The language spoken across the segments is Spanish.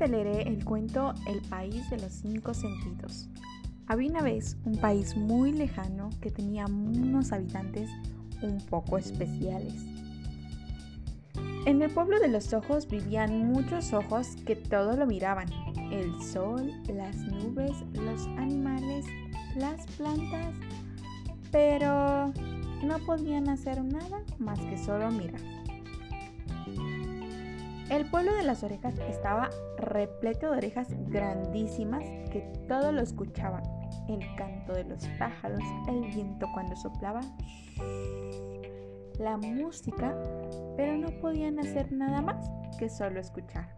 El cuento El país de los cinco sentidos. Había una vez un país muy lejano que tenía unos habitantes un poco especiales. En el pueblo de los ojos vivían muchos ojos que todo lo miraban. El sol, las nubes, los animales, las plantas, pero no podían hacer nada más que solo mirar. El pueblo de las orejas estaba repleto de orejas grandísimas que todo lo escuchaban. El canto de los pájaros, el viento cuando soplaba, la música, pero no podían hacer nada más que solo escuchar.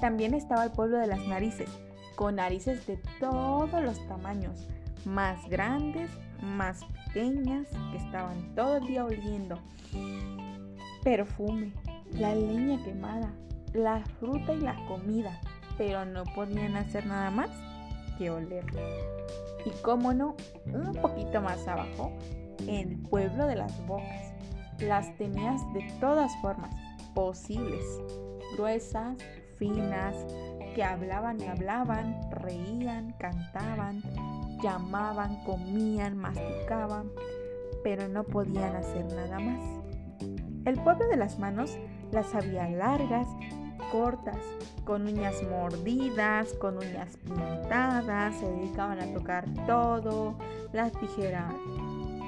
También estaba el pueblo de las narices, con narices de todos los tamaños, más grandes, más pequeñas, que estaban todo el día oliendo perfume, la leña quemada, la fruta y la comida, pero no podían hacer nada más que oler. Y cómo no, un poquito más abajo, el pueblo de las bocas. Las tenías de todas formas posibles, gruesas, finas, que hablaban y hablaban, reían, cantaban, llamaban, comían, masticaban, pero no podían hacer nada más. El pueblo de las manos las había largas, cortas, con uñas mordidas, con uñas pintadas, se dedicaban a tocar todo, las tijeras,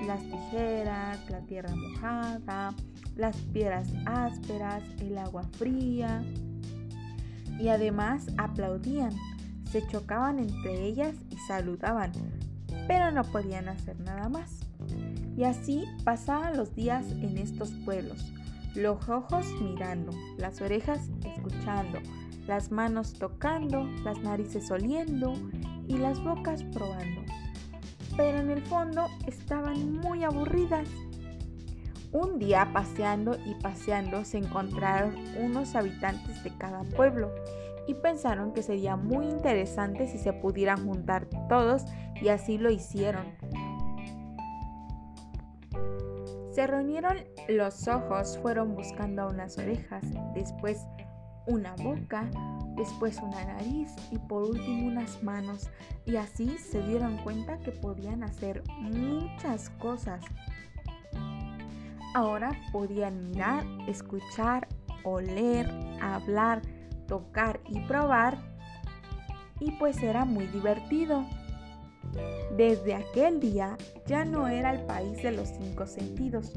las tijeras, la tierra mojada, las piedras ásperas, el agua fría. Y además aplaudían, se chocaban entre ellas y saludaban, pero no podían hacer nada más. Y así pasaban los días en estos pueblos, los ojos mirando, las orejas escuchando, las manos tocando, las narices oliendo y las bocas probando. Pero en el fondo estaban muy aburridas. Un día paseando y paseando se encontraron unos habitantes de cada pueblo y pensaron que sería muy interesante si se pudieran juntar todos y así lo hicieron. Se reunieron los ojos, fueron buscando unas orejas, después una boca, después una nariz y por último unas manos. Y así se dieron cuenta que podían hacer muchas cosas. Ahora podían mirar, escuchar, oler, hablar, tocar y probar. Y pues era muy divertido. Desde aquel día ya no era el país de los cinco sentidos,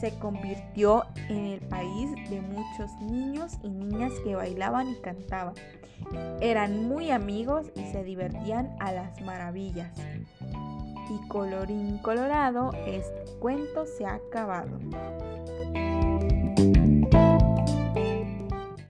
se convirtió en el país de muchos niños y niñas que bailaban y cantaban. Eran muy amigos y se divertían a las maravillas. Y colorín colorado, este cuento se ha acabado.